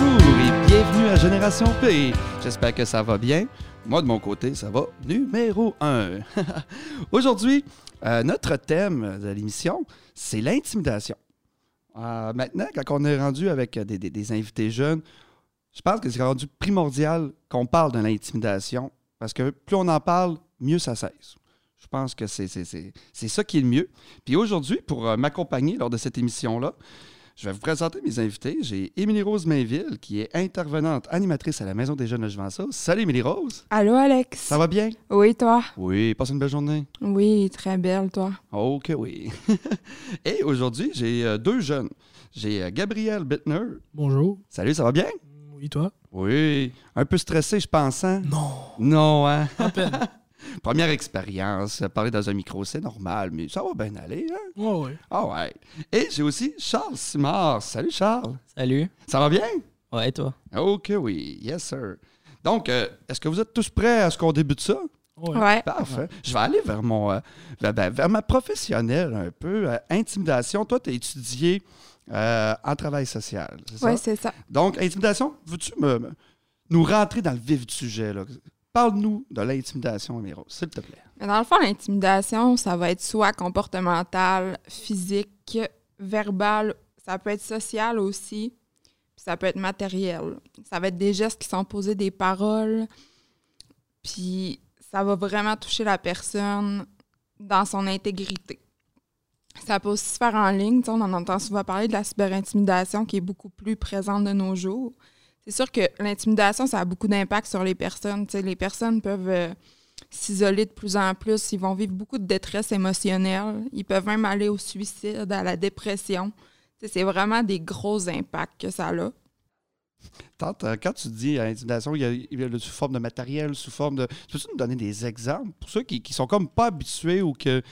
bonjour et bienvenue à Génération P. J'espère que ça va bien. Moi, de mon côté, ça va numéro un. Aujourd'hui, euh, notre thème de l'émission, c'est l'intimidation. Euh, maintenant, quand on est rendu avec des, des- invités jeunes, je pense que c'est rendu primordial qu'on parle de l'intimidation parce que plus on en parle, mieux ça cesse. Je pense que c'est ça qui est le mieux. Puis aujourd'hui, pour euh, m'accompagner lors de cette émission-là, je vais vous présenter mes invités. J'ai Émilie-Rose Mainville, qui est intervenante animatrice à la Maison des Jeunes de Juventus. Salut Émilie-Rose! Allô, Alex? Ça va bien? Oui, toi? Oui, passe une belle journée. Oui, très belle, toi. Ok, oui. Et aujourd'hui, j'ai euh, deux jeunes. J'ai euh, Gabriel Bittner. Bonjour. Salut, ça va bien? Oui, toi? Oui. Un peu stressé, je pense, hein? Non. Non, hein? À peine. Première expérience, parler dans un micro, c'est normal, mais ça va bien aller, hein? Ouais, ouais. Ah ouais. Et j'ai aussi Charles Simard. Salut Charles. Salut. Ça va bien? Ouais, toi? Ok, oui. Yes, sir. Donc, euh, est-ce que vous êtes tous prêts à ce qu'on débute ça? Ouais. Ouais. Parfait. Je vais aller vers mon euh, vers, ben, vers ma professionnelle un peu. euh, intimidation. Toi, tu as étudié euh, en travail social, c'est Ouais, ça? c'est ça. Donc, intimidation, veux-tu me, me- nous rentrer dans le vif du sujet? là? Parle-nous de l'intimidation, Miro, s'il te plaît. Dans le fond, l'intimidation, ça va être soit comportementale, physique, verbale, ça peut être social aussi, puis ça peut être matériel. Ça va être des gestes qui sont posés, des paroles, puis ça va vraiment toucher la personne dans son intégrité. Ça peut aussi se faire en ligne. On en entend souvent parler de la cyberintimidation qui est beaucoup plus présente de nos jours. C'est sûr que l'intimidation, ça a beaucoup d'impact sur les personnes. Les personnes peuvent euh, s'isoler de plus en plus. Ils vont vivre beaucoup de détresse émotionnelle. Ils peuvent même aller au suicide, à la dépression. C'est vraiment des gros impacts que ça a. Tante, euh, quand tu dis euh, intimidation, il y a, sous forme de matériel, sous forme de. Peux-tu nous donner des exemples pour ceux qui, qui sont comme pas habitués ou que,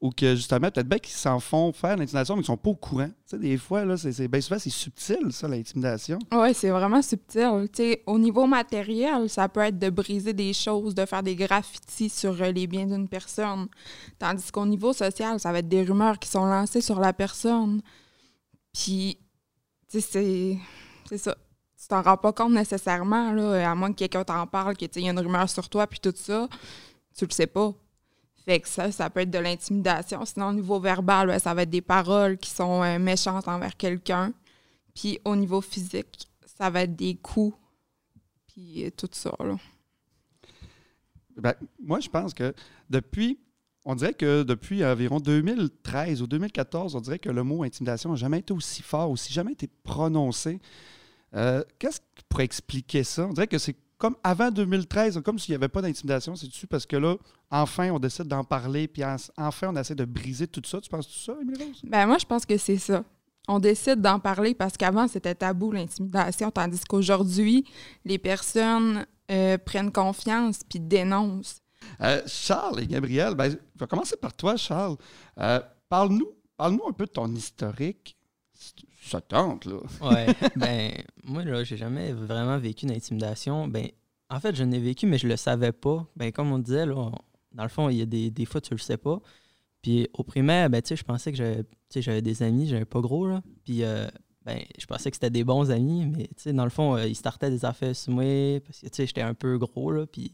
ou que justement, peut-être bien qu'ils s'en font faire l'intimidation, mais qui sont pas au courant? Des fois, là, c'est, bien souvent, c'est subtil, ça, l'intimidation. Oui, c'est vraiment subtil. Au niveau matériel, ça peut être de briser des choses, de faire des graffitis sur euh, les biens d'une personne. Tandis qu'au niveau social, ça va être des rumeurs qui sont lancées sur la personne. Puis, c'est, c'est ça. Tu t'en rends pas compte nécessairement, là, à moins que quelqu'un t'en parle, qu'il y a une rumeur sur toi, puis tout ça. Tu le sais pas. Fait que ça, ça peut être de l'intimidation. Sinon, au niveau verbal, ben, ça va être des paroles qui sont euh, méchantes envers quelqu'un. Puis au niveau physique, ça va être des coups, puis euh, tout ça. Là. Ben, moi, je pense que depuis, on dirait que depuis environ 2013 ou 2014, on dirait que le mot intimidation n'a jamais été aussi fort, aussi jamais été prononcé. Euh, Qu'est-ce qui pourrait expliquer ça? On dirait que c'est comme avant 2013, comme s'il n'y avait pas d'intimidation, c'est-tu parce que là, enfin, on décide d'en parler, puis en- enfin, on essaie de briser tout ça? Tu penses tout ça, Émilie Rose? Ben moi, je pense que c'est ça. On décide d'en parler parce qu'avant, c'était tabou, l'intimidation, tandis qu'aujourd'hui, les personnes euh, prennent confiance puis dénoncent. Euh, Charles et Gabriel, ben, je vais commencer par toi, Charles. Euh, Parle-nous parle un peu de ton historique. Ça tente, là. Ouais. ben, moi, là, j'ai jamais vraiment vécu d'intimidation. Ben, en fait, je n'ai vécu, mais je le savais pas. Ben, comme on disait, là, on- dans le fond, il y a des, des fois, tu le sais pas. Puis au primaire, ben, tu sais, je pensais que j'avais j'avais des amis, j'avais pas gros, là. Puis, euh, ben, je pensais que c'était des bons amis, mais, tu sais, dans le fond, euh, ils startaient des affaires sur moi parce que, tu sais, j'étais un peu gros, là. Puis,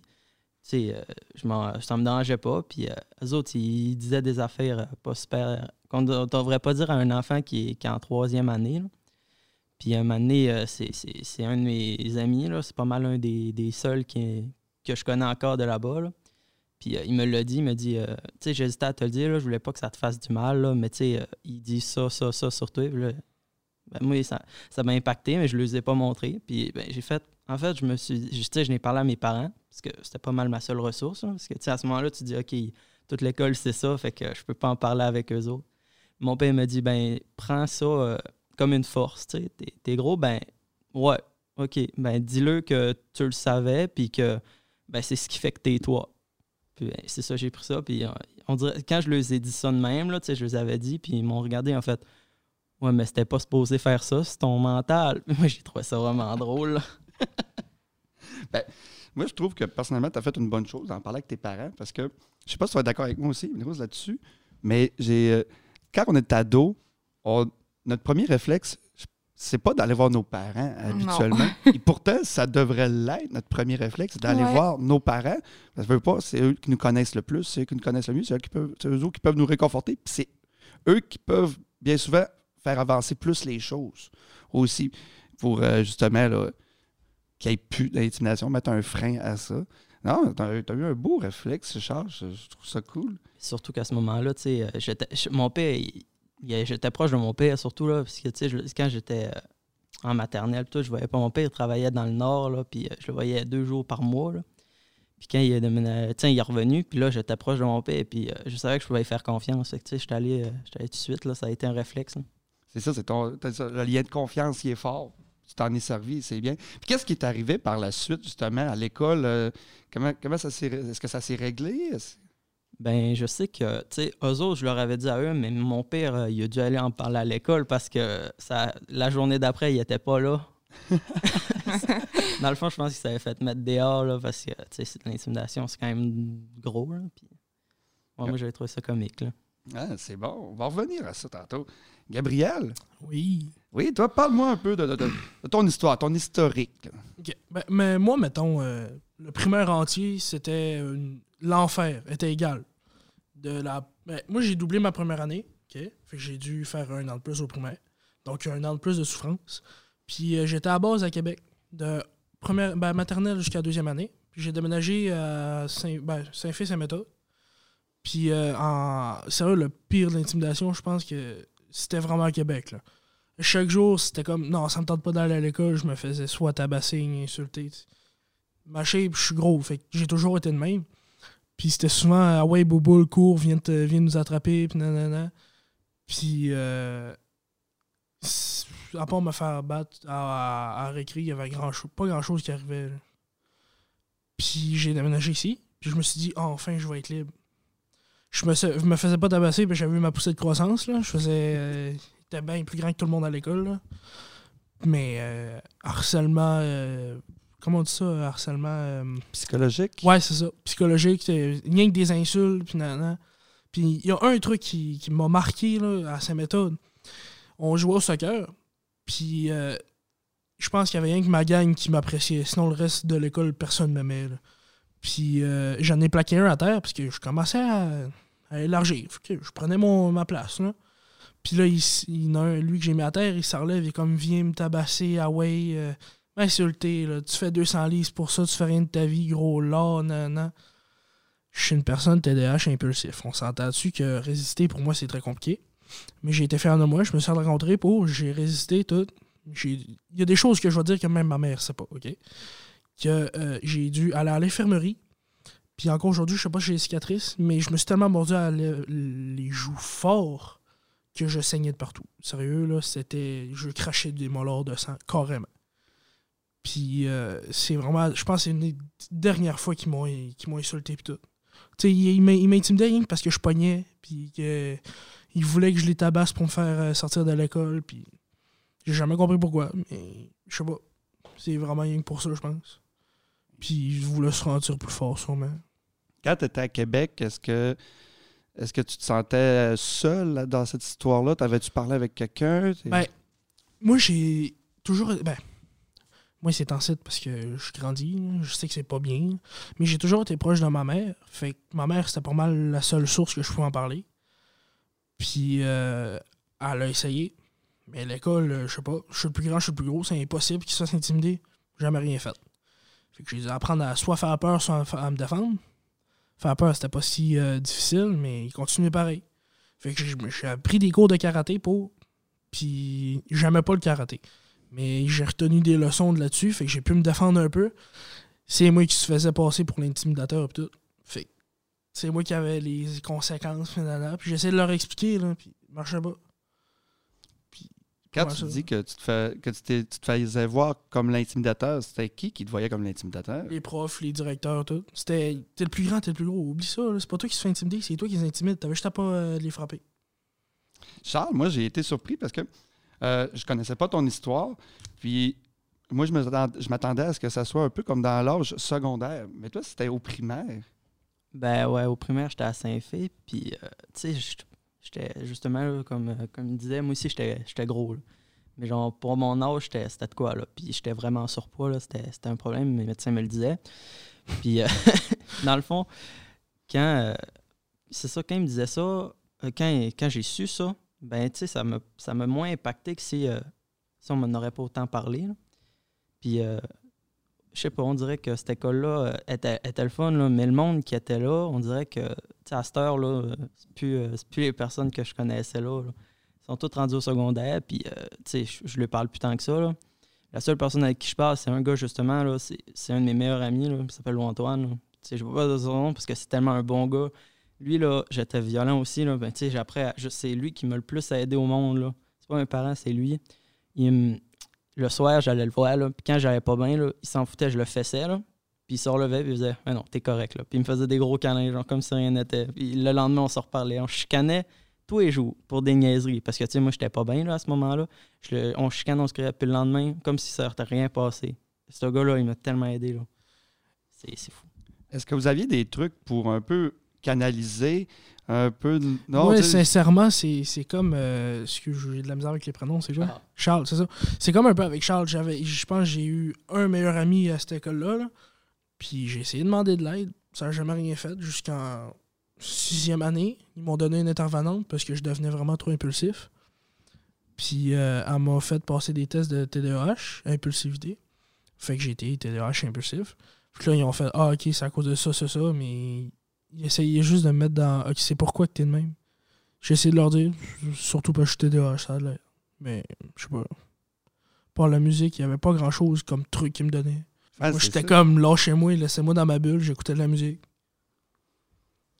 sais, euh, je m'en- me dérangeait pas. Puis, euh, eux autres, ils disaient des affaires euh, pas super. qu'on ne devrait pas dire à un enfant qui est, qui est en troisième année, là. Puis un moment donné, euh, c'est- un de mes amis, c'est pas mal un des, des seuls qui, que je connais encore de là-bas. là. Puis il me l'a dit, il m'a dit, tu sais, j'hésitais à te le dire, là, je voulais pas que ça te fasse du mal, là, mais tu sais, il dit ça, ça, ça sur toi. Ben, moi, ça ça m'a impacté, mais je ne les ai pas montré. Puis ben, j'ai fait, en fait, je me suis, tu sais, je n'ai parlé à mes parents, parce que c'était pas mal ma seule ressource. parce que tu à ce moment-là, tu dis, OK, toute l'école, c'est ça, fait que je peux pas en parler avec eux autres. Mon père m'a dit, ben, prends ça euh, comme une force, tu sais. T'es gros, ben, ouais, OK. Ben, dis-le que tu le savais, puis que ben, c'est ce qui fait que t'es toi. Puis ben, c'est ça, j'ai pris ça. Puis euh, on dirait, quand je leur ai dit ça de même, là, tu sais, je les avais dit, puis ils m'ont regardé, en fait, ouais, mais c'était pas supposé faire ça, c'est ton mental. Moi, j'ai trouvé ça vraiment drôle. là. Moi, je trouve que personnellement, tu as fait une bonne chose d'en parler avec tes parents parce que je sais pas si tu vas être d'accord avec moi aussi, Rose, là-dessus, mais j'ai euh, quand on est ado, on- notre premier réflexe, c'est pas d'aller voir nos parents habituellement. Et pourtant, ça devrait l'être, notre premier réflexe, d'aller Ouais. voir nos parents. Parce que veut pas, c'est eux qui nous connaissent le plus, c'est eux qui nous connaissent le mieux, c'est eux, qui peuvent, eux qui peuvent nous réconforter. Puis c'est eux qui peuvent bien souvent faire avancer plus les choses aussi pour euh, justement là, qu'il n'y ait plus d'intimidation, mettre un frein à ça. Non, t'as as eu un beau réflexe, Charles. Je, je trouve ça cool. Surtout qu'à ce moment-là, tu sais, euh, je- mon père, il- il- j'étais proche de mon père, surtout là, parce que, tu sais, quand j'étais euh, en maternelle, tout, je voyais pas mon père, il travaillait dans le nord, là, puis euh, je le voyais deux jours par mois, là. Puis quand il est, il est revenu, puis là, j'étais proche de mon père, puis euh, je savais que je pouvais y faire confiance. Fait que, tu sais, j'étais allé, euh, allé tout de suite, là, ça a été un réflexe. là. C'est ça, c'est ton, le lien de confiance, il est fort. Tu t'en es servi, c'est bien. Puis qu'est-ce qui est arrivé par la suite, justement, à l'école? euh, comment, comment ça s'est... Est-ce que ça s'est réglé? Ben, je sais que, tu sais, eux autres, je leur avais dit à eux, mais mon père, euh, il a dû aller en parler à l'école parce que ça, la journée d'après, il était pas là. Dans le fond, je pense qu'il s'avait fait mettre dehors, là, parce que, tu sais, c'est de l'intimidation, c'est quand même gros, là. Puis, ouais, moi, j'avais trouvé ça comique, là. Ah, c'est bon, on va revenir à ça tantôt. Gabriel, Oui. oui, toi, parle-moi un peu de, de- de- de ton histoire, ton historique. Ben, mais moi, mettons, euh, le primaire entier, c'était une- l'enfer, était égal. De la... ben, moi, j'ai doublé ma première année. OK? Fait que j'ai dû faire un an de plus au primaire. Donc, un an de plus de souffrance. Puis, euh, j'étais à base à Québec, de première, ben, maternelle jusqu'à deuxième année. Puis, j'ai déménagé à Saint, ben, Saint-Fils-Saint-Méthode. Puis, euh, en... sérieux, le pire de l'intimidation, je pense que c'était vraiment à Québec. Là. Chaque jour, c'était comme non, ça me tente pas d'aller à l'école, je me faisais soit tabasser, insulter. tu sais. Ma je suis gros, fait que j'ai toujours été de même. Puis c'était souvent ah ouais, Bobo, cours, viens, te, nous attraper, puis nanana. Puis, euh, à part me faire battre à, à, récré, il y avait grand pas grand chose qui arrivait. Puis j'ai déménagé ici, puis je me suis dit, enfin, je vais être libre. Je me, je me faisais pas tabasser, puis j'avais eu ma poussée de croissance, là. Je faisais. euh, j'étais bien plus grand que tout le monde à l'école. Mais euh, harcèlement. euh, comment on dit ça, harcèlement euh, Psychologique? Ouais, c'est ça. Psychologique, rien que des insultes, puis nanana. Puis il y a un truc qui, qui m'a marqué là, à sa méthode. On jouait au soccer, puis euh, je pense qu'il y avait rien que ma gang qui m'appréciait. Sinon, le reste de l'école, personne ne m'aimait. Puis euh, j'en ai plaqué un à terre, parce que je commençais à, élargir. Je prenais mon, ma place. Là. Puis là, il, il un, lui que j'ai mis à terre, il se relève, il est comme, viens me tabasser, ah ouais, euh, m'insulter, là. Tu fais 200 livres pour ça, tu fais rien de ta vie, gros là, nan, nan. Je suis une personne TDAH impulsif. On s'entend dessus que résister, pour moi, c'est très compliqué. Mais j'ai été fier de moi, je me suis rencontré pour, j'ai résisté, tout. Il y a des choses que je vais dire que même ma mère sait pas, OK? Que euh, j'ai dû aller à l'infirmerie. Puis encore aujourd'hui, je sais pas si j'ai des cicatrices, mais je me suis tellement mordu à le- les joues fort que je saignais de partout. Sérieux, là, c'était. Je crachais des molars de sang, carrément. Puis euh, c'est vraiment. Je pense que c'est une des dernières fois qu'ils m'ont qu'ils insulté pis tout. Tu sais, ils m'in- ils m'intimidaient que parce que je pognais, puis que ils voulaient que je les tabasse pour me faire euh, sortir de l'école, puis j'ai jamais compris pourquoi, mais je sais pas. C'est vraiment rien que pour ça, je pense. Puis je voulais se sentir plus fort, sûrement. Quand tu étais à Québec, est-ce que est-ce que tu te sentais seul dans cette histoire-là? T'avais-tu parlé avec quelqu'un? Ben, moi, j'ai toujours. Ben, moi, c'est en site parce que je grandis. Je sais que c'est pas bien. Mais j'ai toujours été proche de ma mère. Fait que ma mère, c'était pas mal la seule source que je pouvais en parler. Puis, euh, elle a essayé. Mais l'école, euh, je sais pas. Je suis le plus grand, je suis le plus gros. C'est impossible qu'il se fasse intimider. Jamais rien fait. Fait que j'ai dû apprendre à soit faire peur, soit à me défendre. Faire peur, c'était pas si euh, difficile, mais il continuait pareil. Fait que j'ai appris des cours de karaté pour puis j'aimais pas le karaté. Mais j'ai retenu des leçons de là-dessus, fait que j'ai pu me défendre un peu. C'est moi qui se faisais passer pour l'intimidateur et tout. Fait c'est moi qui avais les conséquences finalement. Puis j'essayais de leur expliquer, là, puis marchait pas. Quand Ouais, tu dis que tu te, fais, que tu, t'es- tu te faisais voir comme l'intimidateur, c'était qui qui te voyait comme l'intimidateur? Les profs, les directeurs, tout. C'était. T'es le plus grand, t'es le plus gros. Oublie ça, là. c'est pas toi qui se fait intimider, c'est toi qui les intimides. T'avais juste à pas euh, les frapper. Charles, moi, j'ai été surpris parce que euh, je connaissais pas ton histoire. Puis, moi, je me- je m'attendais à ce que ça soit un peu comme dans l'âge secondaire. Mais toi, c'était au primaire. Ben ouais, au primaire, j'étais à Saint-Fé, puis, euh, tu sais, j'étais justement, là, comme, euh, comme il disait, moi aussi, j'étais gros. Mais genre, pour mon âge, c'était de quoi, là? Puis j'étais vraiment en surpoids, là. C'était un problème, mes médecins me le disaient. Puis, euh, dans le fond, quand... euh, c'est ça, quand ils me disaient ça, quand, quand j'ai su ça, ben, tu sais, ça m'a ça moins impacté que si, si on m'en aurait pas autant parlé. Puis, je sais pas, on dirait que cette école-là euh, était, était le fun, là, mais le monde qui était là, on dirait que, à cette heure, là, euh, c'est plus, euh, plus les personnes que je connaissais là. Ils sont tous rendus au secondaire, puis, euh, je, lui parle plus tant que ça, là. La seule personne avec qui je parle, c'est un gars, justement, là, c'est, un de mes meilleurs amis, là, il s'appelle Antoine. je ne pas de son nom parce que c'est tellement un bon gars. Lui, là, j'étais violent aussi, là, ben, je- c'est lui qui m'a le plus aidé au monde, là. C'est pas mes parents, c'est lui. Il me- le soir, j'allais le voir, là, puis quand j'allais pas bien, là, il s'en foutait, je le fessais, là. Puis il se relevait, puis il faisait Mais non, t'es correct, là. Puis il me faisait des gros câlins, genre comme si rien n'était. Puis le lendemain, on se reparlait. On chicanait tous les jours pour des niaiseries. Parce que, tu sais, moi, j'étais pas bien, là, à ce moment-là. On chicane, on se criait, puis le lendemain, comme si ça n'était rien passé. Ce gars-là, il m'a tellement aidé, là. C'est fou. Est-ce que vous aviez des trucs pour un peu canaliser un peu. de- Non, ouais, sincèrement, c'est c'est comme. Euh, excuse, j'ai de la misère avec les prénoms, c'est quoi? Ah. Charles, c'est ça. C'est comme un peu avec Charles. J'avais, je pense que j'ai eu un meilleur ami à cette école-là. là. Puis j'ai essayé de demander de l'aide. Ça n'a jamais rien fait jusqu'en sixième année. Ils m'ont donné une intervenante parce que je devenais vraiment trop impulsif. Puis euh, elle m'a fait passer des tests de TDAH, impulsivité. Fait que j'ai été TDAH impulsif. Puis là, ils ont fait Ah, ok, c'est à cause de ça, ça, ça. Mais ils essayaient juste de me mettre dans Ok, c'est pourquoi que t'es de même? J'ai essayé de leur dire, surtout parce que je suis TDAH, ça l'air. Mais je sais pas. Par la musique, il y avait pas grand chose comme truc qu'ils me donnaient. ah, Moi, j'étais comme, lâchez-moi, laissez-moi dans ma bulle, j'écoutais de la musique.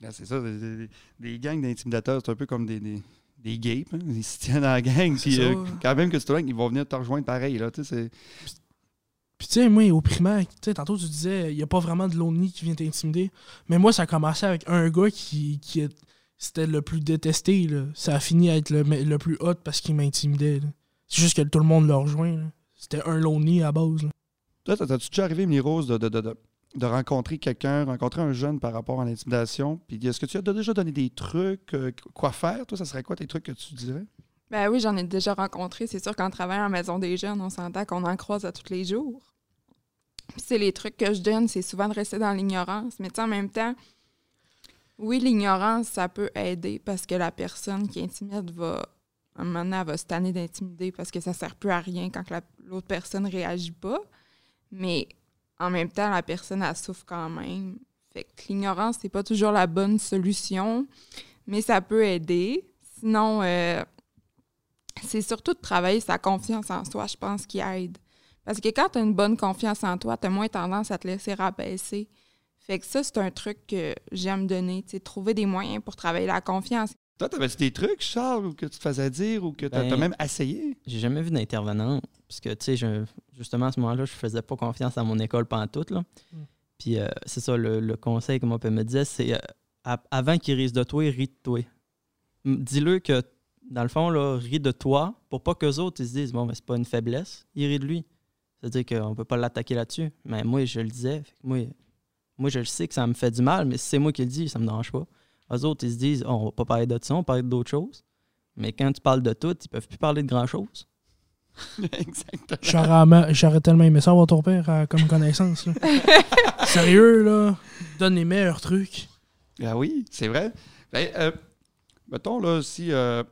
Ah, c'est ça, des, des- des gangs d'intimidateurs, c'est un peu comme des, des, des gapes. hein. Ils se tiennent dans la gang, puis euh, quand même que c'est loin, ils vont venir te rejoindre pareil. Là, tu sais, c'est- Puis tu sais, moi, au primaire, tu sais, tantôt tu disais, il n'y a pas vraiment de l'ONI qui vient t'intimider. Mais moi, ça a commencé avec un gars qui, qui est- c'était le plus détesté. Là. Ça a fini à être le, le plus hot parce qu'il m'intimidait. là. C'est juste que tout le monde l'a rejoint. là. C'était un LONI à base. là. Toi, t'as- t'as-tu déjà arrivé, Emily Rose, de, de, de, de- de rencontrer quelqu'un, rencontrer un jeune par rapport à l'intimidation? Puis est-ce que tu as déjà donné des trucs, euh, quoi faire? Toi, ça serait quoi tes trucs que tu dirais? Ben oui, j'en ai déjà rencontré. C'est sûr qu'en travaillant en maison des jeunes, on s'entend qu'on en croise à tous les jours. C'est les trucs que je donne, c'est souvent de rester dans l'ignorance. Mais en même temps, oui, l'ignorance, ça peut aider parce que la personne qui intimide va, à un moment donné, elle va se tanner d'intimider parce que ça sert plus à rien quand que la- l'autre personne réagit pas. Mais en même temps, la personne, elle souffre quand même. Fait que l'ignorance, c'est pas toujours la bonne solution, mais ça peut aider. Sinon, euh, c'est surtout de travailler sa confiance en soi, je pense, qui aide. Parce que quand tu as une bonne confiance en toi, tu as moins tendance à te laisser rabaisser. Fait que ça, c'est un truc que j'aime donner, tu sais, trouver des moyens pour travailler la confiance. Toi, t'avais-tu des trucs, Charles, ou que tu te faisais dire, ou que t'as Ben, même essayé? J'ai jamais vu d'intervenant. Parce que, tu sais, justement, à ce moment-là, je faisais pas confiance à mon école pantoute. Là. Mm. Puis, euh, c'est ça, le, le conseil que mon père me disait, c'est euh, avant qu'il rise de toi, ris de toi. Dis-le que, dans le fond, là, ris de toi pour pas qu'eux autres ils se disent, bon, mais c'est pas une faiblesse, il rit de lui. C'est-à-dire qu'on peut pas l'attaquer là-dessus. Mais moi, je le disais. Moi, moi, je le sais que ça me fait du mal, mais si c'est moi qui le dis, ça me dérange pas. Eux autres, ils se disent, oh, on va pas parler de ça, on va parler d'autres choses. Mais quand tu parles de tout, ils peuvent plus parler de grand-chose. Exactement. J'aurais tellement aimé ça avoir ton père euh, comme connaissance. là. Sérieux, là. Donne les meilleurs trucs. Ah oui, c'est vrai. Ben, euh, mettons, là, si euh,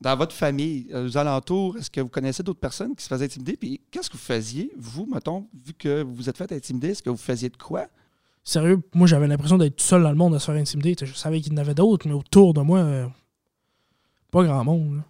dans votre famille, euh, aux alentours, est-ce que vous connaissez d'autres personnes qui se faisaient intimider? Puis qu'est-ce que vous faisiez, vous, mettons, vu que vous vous êtes fait intimider, est-ce que vous faisiez de quoi? Sérieux, moi j'avais l'impression d'être tout seul dans le monde à se faire intimider. Je savais qu'il y en avait d'autres, mais autour de moi, euh, pas grand monde. là.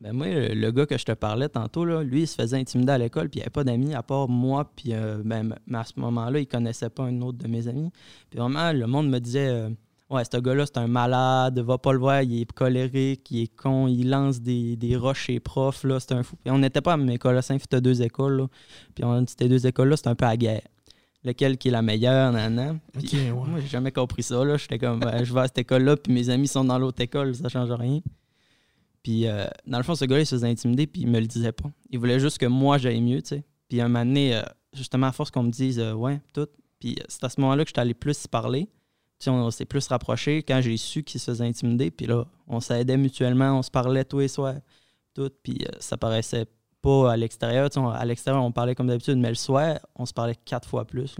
Ben moi, le, le gars que je te parlais tantôt, là, lui, il se faisait intimider à l'école, puis il n'y avait pas d'amis à part moi, puis euh, ben, à ce moment-là, il connaissait pas un autre de mes amis. Puis vraiment, le monde me disait euh, Ouais, ce gars-là, c'est un malade, va pas le voir, il est colérique, il est con, il lance des, des roches chez les profs, là, c'est un fou. Puis on n'était pas à même école, à Saint-Fit, deux écoles, là. Puis on, ces deux écoles-là, c'est un peu à guerre. Lequel qui est la meilleure, nan, Puis Ok, ouais. moi, j'ai jamais compris ça. Là. J'étais comme, ben, je vais à cette école-là, puis mes amis sont dans l'autre école, ça change rien. Puis, euh, dans le fond, ce gars-là, il se faisait intimider, puis il me le disait pas. Il voulait juste que moi, j'aille mieux, tu sais. Puis, un moment donné, euh, justement, à force qu'on me dise, euh, ouais, tout. Puis, c'est à ce moment-là que j'étais allé plus y parler. On, s'est plus rapprochés quand j'ai su qu'il se faisait intimider. Puis là, on s'aidait mutuellement, on se parlait tous les soirs, tout. Puis, euh, ça paraissait pas à l'extérieur. À l'extérieur, on parlait comme d'habitude, mais le soir, on se parlait quatre fois plus.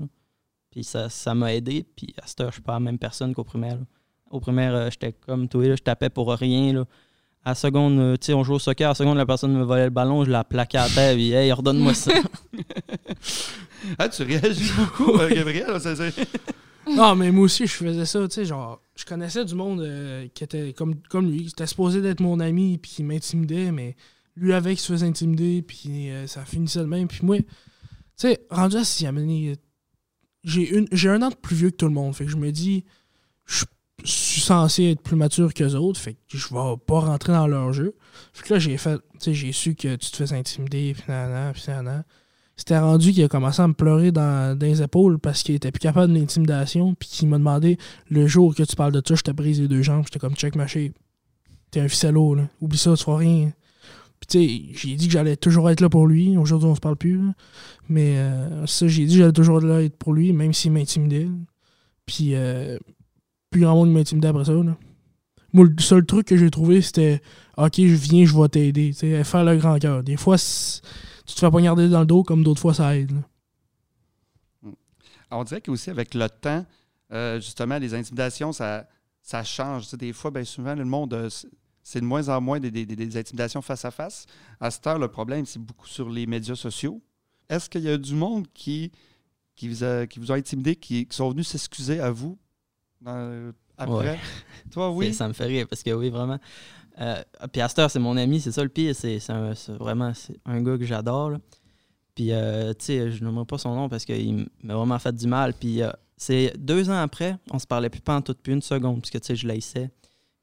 Puis ça ça m'a aidé. Puis à cette heure, je suis pas la même personne qu'au primaire. Au primaire, euh, j'étais comme toi, je tapais pour rien. Là. À la seconde, euh, tu sais, on jouait au soccer, à la seconde, la personne me volait le ballon, je la plaquais à terre, puis hey, redonne-moi ça. Ah, tu réagis beaucoup, Gabriel. Non, mais moi aussi, je faisais ça, tu sais, genre, je connaissais du monde euh, qui était comme, comme lui, qui était supposé d'être mon ami, puis qui m'intimidait, mais lui avec, il se faisait intimider, puis euh, ça finissait de même. Puis moi, tu sais, rendu à sixième année, j'ai une- j'ai un an de plus vieux que tout le monde, fait que je me dis, je suis censé être plus mature qu'eux autres, fait que je vais pas rentrer dans leur jeu. Fait que là, j'ai fait, tu sais, j'ai su que tu te fais intimider, puis nanana, puis nanana. C'était rendu qu'il a commencé à me pleurer dans, les épaules parce qu'il était plus capable de l'intimidation, puis qu'il m'a demandé le jour que tu parles de ça, je te brise les deux jambes. J'étais comme check ma. T'es un ficello, là. Oublie ça, tu feras rien. Puis tu sais, j'ai dit que j'allais toujours être là pour lui. Aujourd'hui, on se parle plus. Mais euh, ça, j'ai dit que j'allais toujours là être pour lui, même s'il m'intimidait. Puis euh, plus grand monde m'intimidait après ça. Moi, le seul truc que j'ai trouvé, c'était Ok, je viens, je vais t'aider. Faire le grand cœur. Des fois, tu te fais poignarder dans le dos, comme d'autres fois, ça aide. là. On dirait qu'aussi avec le temps, euh, justement, les intimidations, ça, ça change. Tu sais, des fois, bien souvent, le monde, euh, c'est- de moins en moins des, des- des- intimidations face à face. À cette heure, le problème, c'est beaucoup sur les médias sociaux. Est-ce qu'il y a du monde qui, qui, vous, a, qui vous a intimidé, qui, qui sont venus s'excuser à vous dans- après? Ouais. Toi, oui? Ça me fait rire parce que oui, vraiment. Euh, puis c'est mon ami, c'est ça le pire. C'est vraiment un gars que j'adore. Puis, euh, tu sais, je nommerai pas son nom parce qu'il m'a vraiment fait du mal. Puis, euh, c'est deux ans après, on se parlait plus pas en toute plus une seconde parce que, tu sais, je l'haïssais.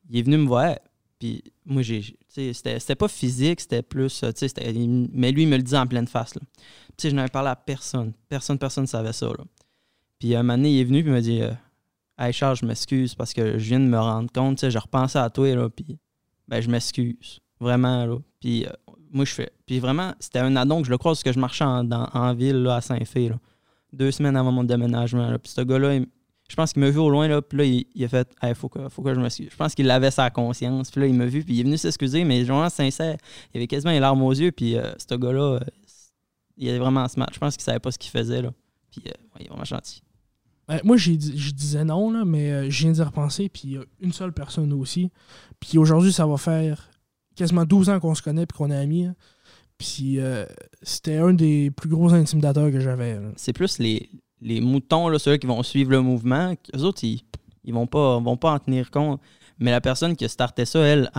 Il est venu me voir. Puis, moi, j'ai. Tu sais, c'était pas physique, c'était plus. euh, Tu sais, mais lui, il me le disait en pleine face. Puis, je n'avais parlé à personne. Personne, personne ne savait ça. Là. Puis, un moment donné, il est venu puis il m'a dit. Hey Charles, je m'excuse parce que je viens de me rendre compte, tu sais, je repensais à toi, là, puis ben, je m'excuse. Vraiment, là. Puis euh, moi, je fais. Puis vraiment, c'était un addon que je le crois parce que je marchais en, ville, là, à Saint-Fé. Deux semaines avant mon déménagement. Puis ce gars-là, je pense qu'il m'a vu au loin, là, puis là, il, a fait Hey, faut que, faut que je m'excuse. Je pense qu'il avait sa conscience, puis là, il m'a vu, puis il est venu s'excuser, mais vraiment sincère. Il avait quasiment les larmes aux yeux, puis euh, ce gars-là, euh, il est vraiment smart. Je pense qu'il savait pas ce qu'il faisait, là. Puis ouais, il est vraiment gentil. Euh, moi, je disais non, là, mais euh, je viens d'y repenser, puis il y a une seule personne aussi. Puis aujourd'hui, ça va faire quasiment 12 ans qu'on se connaît puis qu'on est amis. hein. Puis euh, c'était un des plus gros intimidateurs que j'avais. c'est plus les, les moutons, là, ceux qui vont suivre le mouvement. Eux autres, ils, ils vont pas, vont pas en tenir compte. Mais la personne qui a starté ça, elle,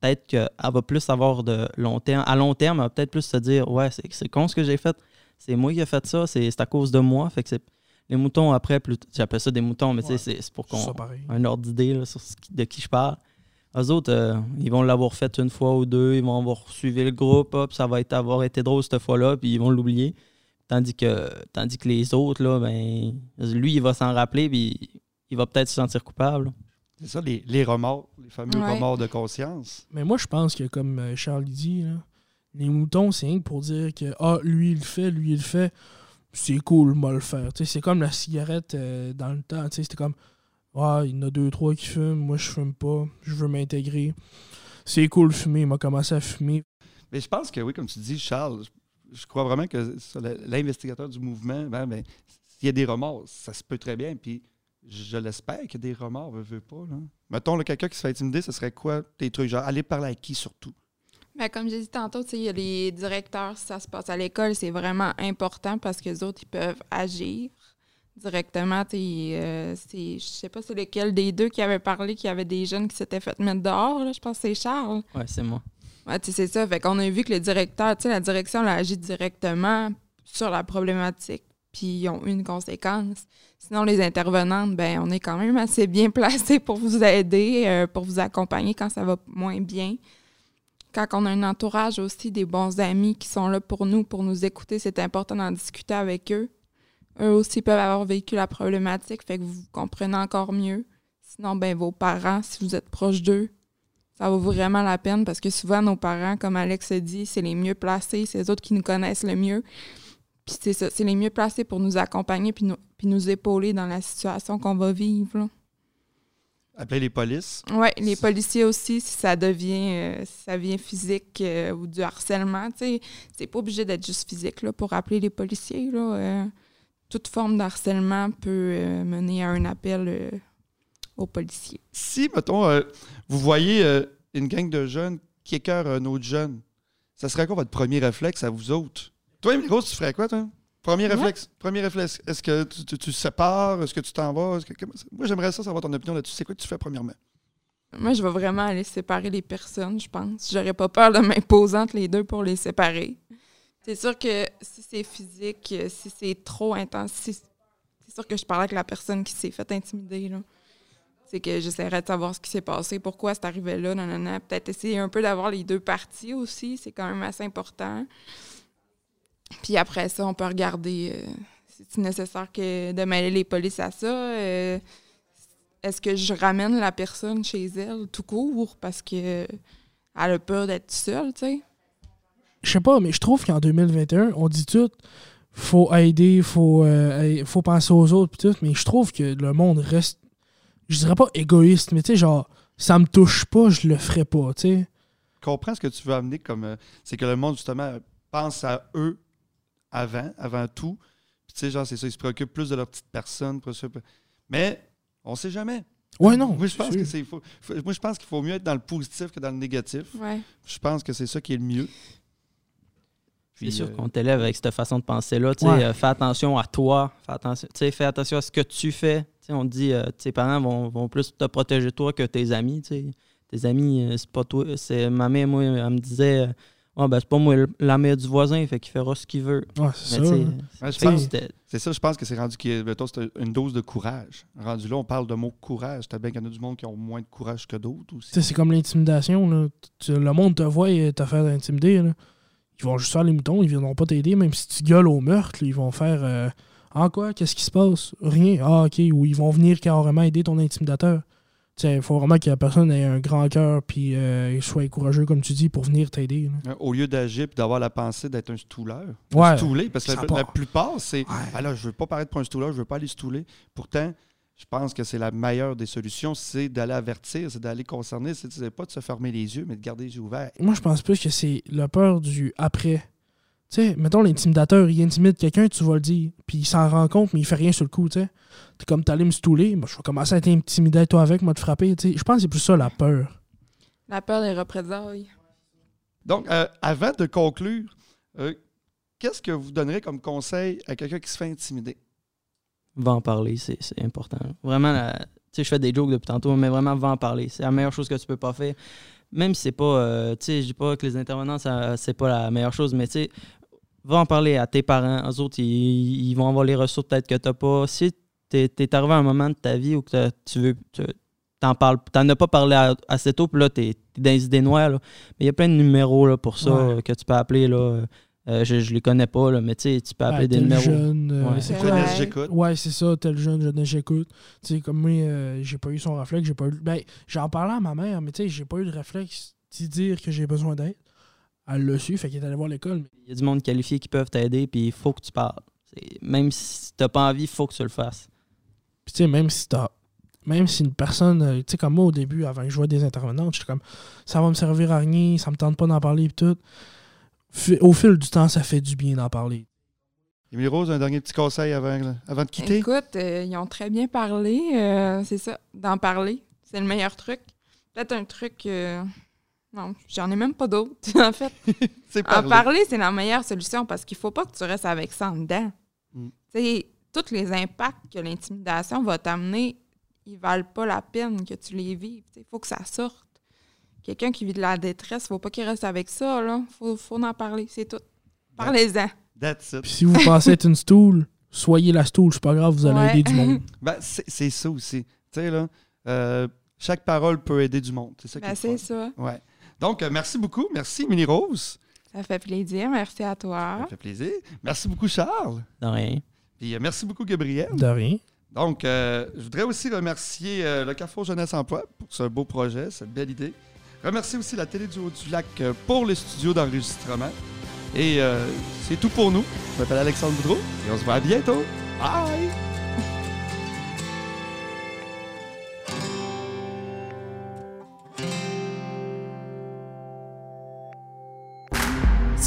peut-être qu'elle va plus avoir de long terme. À long terme, elle va peut-être plus se dire Ouais, c'est, con ce que j'ai fait. C'est moi qui ai fait ça, c'est, c'est à cause de moi. Fait que c'est. Les moutons, après, plus, j'appelle ça des moutons, mais tu sais, Ouais. c'est, pour qu'on un ordre d'idée sur ce qui- de qui je parle. Eux autres, euh, ils vont l'avoir fait une fois ou deux, ils vont avoir suivi le groupe, hop, ça va être, avoir été drôle cette fois-là, puis ils vont l'oublier. Tandis que, tandis que les autres, là, ben, lui, il va s'en rappeler, puis il va peut-être se sentir coupable. C'est ça, les, les remords, les fameux Ouais. remords de conscience. Mais moi, je pense que, comme euh, Charles dit, là, les moutons, c'est rien que pour dire que ah, lui, il le fait, lui, il le fait. C'est cool, moi, le faire. C'est comme la cigarette euh, dans le temps. C'était comme il y en a deux, trois qui fument, moi, je fume pas, je veux m'intégrer. C'est cool fumer, il m'a commencé à fumer. Mais je pense que oui, comme tu dis, Charles, je, crois vraiment que l'investigateur du mouvement, ben, ben, s'il y a des remords, ça se peut très bien. Puis je l'espère qu'il y a des remords, veut, veut pas. Là. Mettons, quelqu'un qui se fait intimider, ce serait quoi tes trucs? Genre, aller parler à qui surtout? Ben, comme j'ai dit tantôt, il y a les directeurs, si ça se passe à l'école, c'est vraiment important parce que les autres, ils peuvent agir directement. euh, je sais pas c'est lequel des deux qui avait parlé qu'il y avait des jeunes qui s'étaient fait mettre dehors. là. Je pense que c'est Charles. Ouais, c'est moi. Ouais, tu sais, c'est ça. Fait qu'on a vu que le directeur, la direction, elle a agi directement sur la problématique. Puis ils ont eu une conséquence. Sinon, les intervenantes, ben, on est quand même assez bien placés pour vous aider, euh, pour vous accompagner quand ça va moins bien. Quand on a un entourage aussi, des bons amis qui sont là pour nous, pour nous écouter, c'est important d'en discuter avec eux. Eux aussi peuvent avoir vécu la problématique, fait que vous comprenez encore mieux. Sinon, ben, vos parents, si vous êtes proche d'eux, ça vaut vraiment la peine parce que souvent, nos parents, comme Alex a dit, c'est les mieux placés, c'est eux autres qui nous connaissent le mieux. Puis c'est ça, c'est les mieux placés pour nous accompagner puis nous, épauler dans la situation qu'on va vivre. Appeler les polices. Oui, les policiers aussi, si ça devient, euh, si ça devient physique euh, ou du harcèlement, tu sais, c'est pas obligé d'être juste physique là, pour appeler les policiers. Là, euh, toute forme de harcèlement peut mener à un appel aux policiers. Si, mettons, vous voyez une gang de jeunes qui écœurent un autre jeune, ça serait quoi votre premier réflexe à vous autres? Toi, Emilio, tu ferais quoi, toi? Premier Ouais. réflexe. Premier réflexe. Est-ce que tu, tu, tu sépares? Est-ce que tu t'en vas? Que- Moi, j'aimerais ça savoir ton opinion là-dessus. C'est quoi que tu fais premièrement? Moi, je vais vraiment aller séparer les personnes, je pense. J'aurais pas peur de m'imposer entre les deux pour les séparer. C'est sûr que si c'est physique, si c'est trop intense, si- c'est sûr que je parle avec la personne qui s'est fait intimider. là. C'est que j'essaierais de savoir ce qui s'est passé, pourquoi c'est arrivé là, non, non, non. Peut-être essayer un peu d'avoir les deux parties aussi, c'est quand même assez important. Puis après ça, on peut regarder euh, si c'est nécessaire que de mêler les polices à ça. euh, est-ce que je ramène la personne chez elle tout court parce que elle a peur d'être seule, tu sais? Je sais pas, mais je trouve qu'en 2021, on dit tout. Faut aider, faut, euh, faut penser aux autres, pis tout. Mais je trouve que le monde reste. Je dirais pas égoïste, mais tu sais, genre, ça me touche pas, je le ferai pas, tu sais. comprends ce que tu veux amener comme. euh, c'est que le monde, justement, pense à eux avant, avant tout. Puis, tu sais, genre, c'est ça, ils se préoccupent plus de leur petite personne. pour ça. Mais on sait jamais. Ouais, non. Moi, je pense que c'est. faut- faut- moi, je pense qu'il faut mieux être dans le positif que dans le négatif. Ouais. Je pense que c'est ça qui est le mieux. C'est sûr euh, qu'on t'élève avec cette façon de penser-là. Ouais. euh, fais attention à toi. Fais attention, tu sais, fais attention à ce que tu fais. Tu sais, on te dit, euh, tes parents vont, vont plus te protéger toi que tes amis. tu sais. Tes amis, euh, c'est pas toi. C'est ma mère, moi, elle me disait, euh, Ah, ben, c'est pas moi la mère du voisin, fait qu'il fera ce qu'il veut. Ouais, c'est ça. Ouais, je fait pense- c'était- C'est ça, je pense que c'est rendu qu'il une dose de courage. Rendu là, on parle de mot courage. T'as bien qu'il y en a du monde qui ont moins de courage que d'autres aussi. C'est comme l'intimidation. Le monde te voit et te faire intimider. Là. Ils vont juste faire les moutons, ils viendront pas t'aider. Même si tu gueules au meurtre, là, ils vont faire euh, Ah quoi, qu'est-ce qui se passe? Rien. Ah ok. Ou ils vont venir carrément aider ton intimidateur. Il faut vraiment que la personne ait un grand cœur puis euh, soit courageux, comme tu dis, pour venir t'aider. Euh, Au lieu d'agir et d'avoir la pensée d'être un stouleur. Ouais. Stouler, parce que la, la plupart, c'est Ouais. Ah je veux pas paraître pour un stouleur, je veux pas aller stouler. Pourtant, je pense que c'est la meilleure des solutions, c'est d'aller avertir, c'est d'aller concerner, c'est pas de se fermer les yeux, mais de garder les yeux ouverts. Moi, je pense plus que c'est la peur du après. Tu sais, mettons l'intimidateur, il intimide quelqu'un, tu vas le dire. Puis il s'en rend compte, mais il fait rien sur le coup, tu sais. T'es comme, t'allais me stouler, moi, je vais commencer à t'intimider toi avec, moi te frapper, tu sais. Je pense que c'est plus ça la peur. La peur des représailles. Donc, euh, avant de conclure, euh, qu'est-ce que vous donnerez comme conseil à quelqu'un qui se fait intimider? va en parler, c'est important. Vraiment, la- tu sais, je fais des jokes depuis tantôt, mais vraiment, va en parler. C'est la meilleure chose que tu peux pas faire. Même si c'est pas, euh, tu sais, je dis pas que les intervenants, ça- c'est pas la meilleure chose, mais tu sais, va en parler à tes parents. Eux autres, ils, ils vont avoir les ressources peut-être que t'as pas. Si t'es es arrivé à un moment de ta vie où tu veux, tu- t'en parles, t'en as pas parlé à- assez tôt, puis là, t'es es dans les idées noires, là. Mais il y a plein de numéros là, pour ça Ouais. que tu peux appeler, là. Euh, je, je les connais pas, là, mais tu sais, tu peux appeler Ouais, des tel numéros. jeune, euh, Ouais. c'est Ouais. quoi? Jeunesse, j'écoute. Ouais, c'est ça, tel jeune, jeunesse, j'écoute. Tu sais, comme moi, euh, j'ai pas eu son réflexe, j'ai pas eu. Ben, j'en parlais à ma mère, mais tu sais, j'ai pas eu de réflexe d'y dire que j'ai besoin d'aide. Elle l'a su, fait qu'elle est allée voir l'école. Il y a du monde qualifié qui peuvent t'aider, puis il faut que tu parles. Même si t'as pas envie, il faut que tu le fasses. Puis tu sais, même si t'as. Même si une personne, euh, tu sais, comme moi au début, avant que je vois des intervenantes, j'étais comme ça va me servir à rien, ça me tente pas d'en parler, pis tout. Au fil du temps, ça fait du bien d'en parler. Émilie Rose, un dernier petit conseil avant, avant de quitter? Écoute, euh, ils ont très bien parlé. euh, c'est ça, d'en parler. C'est le meilleur truc. Peut-être un truc. euh, non, j'en ai même pas d'autres, en fait. C'est En parler. parler, c'est la meilleure solution parce qu'il faut pas que tu restes avec ça en dedans. Mm. Tu sais, tous les impacts que l'intimidation va t'amener, ils valent pas la peine que tu les vives. Il faut que ça sorte. Quelqu'un qui vit de la détresse, faut pas qu'il reste avec ça. Là. Faut, faut en parler, c'est tout. Parlez-en. That's it. Puis si vous pensez être une stool, soyez la stool, c'est pas grave, vous allez Ouais. aider du monde. Ben, c'est c'est ça aussi. Tu sais, là, euh, chaque parole peut aider du monde. C'est ça qui Ben, est c'est ça. Ouais. Donc, euh, merci beaucoup. Merci, Émilie Rose. Ça fait plaisir. Merci à Ça toi. fait plaisir. Merci beaucoup, Charles. De rien. Puis euh, merci beaucoup, Gabriel. De rien. Donc, euh, je voudrais aussi remercier euh, le Carrefour Jeunesse Emploi pour ce beau projet, cette belle idée. Remercier aussi la Télé du Haut-du-Lac pour les studios d'enregistrement. Et euh, c'est tout pour nous. Je m'appelle Alexandre Boudreau et on se voit à bientôt. Bye!